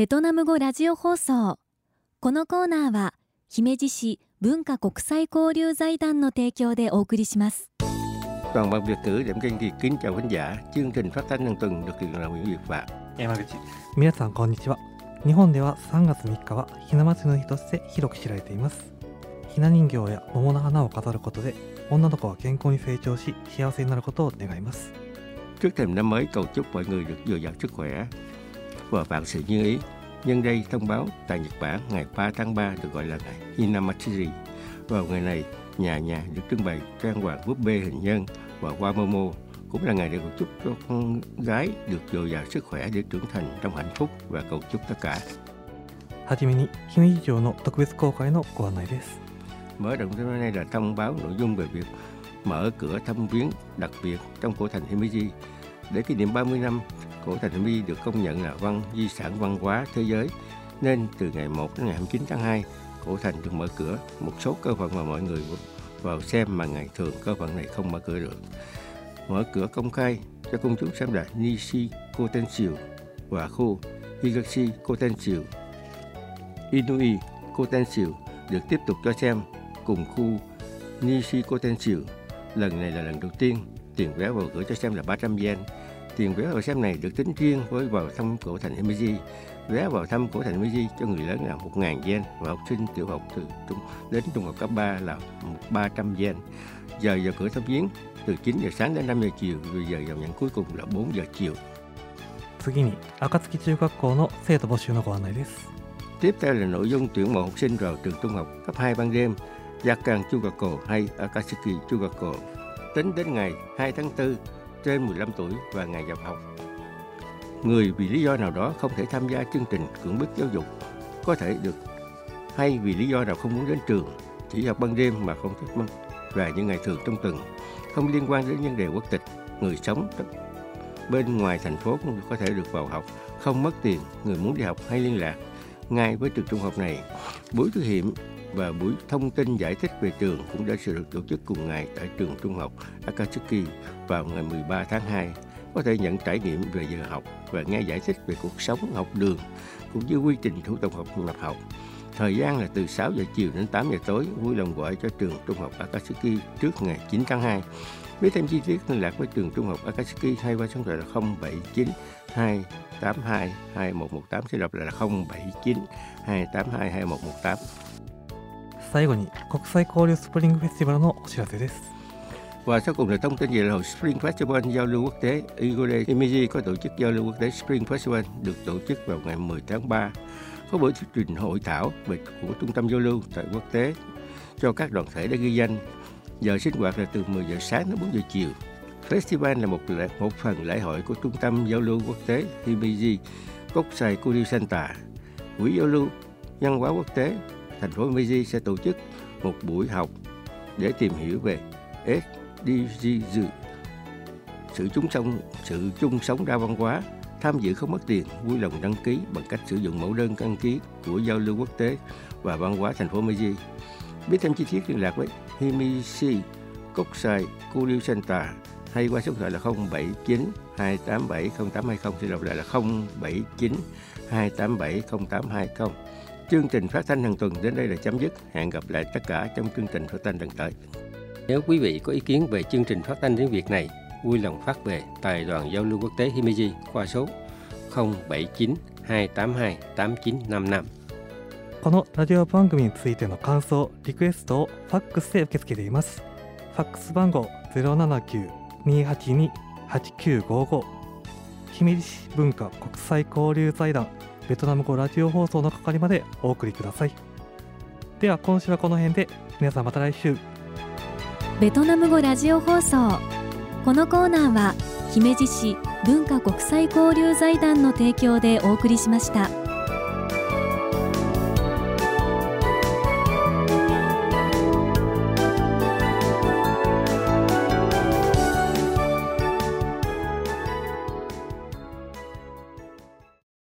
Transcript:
ベトナム語ラジオ放送このコーナーは姫路市文化国際交流財団の提供でお送りします Toàn ban Việt ngữ Đệm Kênh Kiệt kính chào khán giả. Chương trình phát thanh hàng tuần được truyền làm Nguyễn Việt Phạm. 山口皆さんこんにちは日本では3月3日はひな祭りの日として広く知られていますひな人形や桃の花を飾ることで女の子は健康に成長し幸せになることを願います Trước thềm năm mới cầu chúc mọi người được dồi dào sức khỏe và vạn sự như ý. Nhân đây thông báo tại Nhật Bản ngày 3 tháng 3 được gọi là ngày Hinamatsuri. Vào ngày này, nhà nhà được trưng bày trang hoàng búp bê hình nhân và hoa momo cũng là ngày để cầu chúc cho con gái được dồi dào sức khỏe để trưởng thành trong hạnh phúc và cầu chúc tất cả. はじめに姫路城の特別公開のご案内です Mở rộng hôm nay là thông báo nội dung về việc mở cửa thăm viếng đặc biệt trong cổ thành Himeji để kỷ niệm 30 năm cổ thành mi được công nhận là văn, di sản văn hóa thế giới nên từ ngày 1 đến ngày 29 tháng 2 cổ thành được mở cửa một số cơ phận mà mọi người vào xem mà ngày thường cơ phận này không mở cửa được mở cửa công khai cho công chúng xem là Nishi Kotenshio và khu Higashi Kotenshio Inui Kotenshio được tiếp tục cho xem cùng khu Nishi Kotenshio. Lần này là lần đầu tiên tiền vé vào cửa cho xem là 300 yen Tiền vé vào xem này được tính riêng với vào thăm cổ thành Himeji. Vé vào thăm cổ thành Himeji cho người lớn là 1.000 yen và học sinh tiểu học từ trung đến trung học cấp 3 là 300 yen. Giờ vào cửa thăm viếng từ 9 giờ sáng đến 5 giờ chiều, rồi giờ vào nhận cuối cùng là 4 giờ chiều. 次に暁中学校の生徒募集のご案内です Tiếp theo là nội dung tuyển mộ học sinh vào trường trung học cấp 2 ban đêm Yakan Chugako hay Akatsuki Chugako tính đến ngày 2 tháng 4 trên 15 tuổi và ngày nhập học. Người vì lý do nào đó không thể tham gia chương trình cưỡng bức giáo dục, có thể được hay vì lý do nào không muốn đến trường, chỉ học ban đêm mà không thích mất và những ngày thường trong tuần không liên quan đến vấn đề quốc tịch, người sống bên ngoài thành phố cũng có thể được vào học, không mất tiền, người muốn đi học hay liên lạc ngay với trường trung học này buổi thử nghiệm và buổi thông tin giải thích về trường cũng đã được tổ chức cùng ngày tại trường trung học Akatsuki vào ngày 13 tháng 2 có thể nhận trải nghiệm về giờ học và nghe giải thích về cuộc sống học đường cũng như quy trình thủ tục học nhập học. Thời gian là từ 6 giờ chiều đến 8 giờ tối, vui lòng gọi cho trường trung học Akatsuki trước ngày 9 tháng 2. Biết thêm chi tiết liên lạc với trường trung học Akatsuki hay qua số điện thoại là 079 282 2118 sẽ đọc lại là 079 282 2118. 最後に国際交流スプリングフェスティバルのお知らせです Và sau cùng là thông tin về lễ hội Spring Festival giao lưu quốc tế. Igore Himeji có tổ chức giao lưu quốc tế Spring Festival được tổ chức vào ngày 10 tháng 3. Có buổi thuyết trình hội thảo về của trung tâm giao lưu tại quốc tế cho các đoàn thể đã ghi danh. Giờ sinh hoạt là từ 10 giờ sáng đến 4 giờ chiều. Festival là một lễ, một phần lễ hội của trung tâm giao lưu quốc tế Himeji Kokusai Kuryu Center. Quỹ giao lưu văn hóa quốc tế thành phố Himeji sẽ tổ chức một buổi học để tìm hiểu về SDGs, sự chung sống, sự chung sống đa văn hóa, tham dự không mất tiền, vui lòng đăng ký bằng cách sử dụng mẫu đơn đăng ký của giao lưu quốc tế và văn hóa thành phố Meiji. Biết thêm chi tiết liên lạc với Himishi Kokusai Kuryu Center hay qua số điện thoại là 079 287 0820 xin đọc lại là 079 287 0820. Chương trình phát thanh hàng tuần đến đây là chấm dứt. Hẹn gặp lại tất cả trong chương trình phát thanh lần tới. Nếu quý vị có ý kiến về chương trình phát thanh tiếng Việt này, vui lòng phát về Tài đoàn Giao lưu Quốc tế Himeji qua số 079 282 8955. このラジオ番組についての感想、リクエストをファックスで受け付けています。ファックス番号079-282-8955姫路市文化国際交流財団ベトナム語ラジオ放送の係までお送りください。では今週はこの辺で皆さんまた来週。ベトナム語ラジオ放送このコーナーは姫路市文化国際交流財団の提供でお送りしました。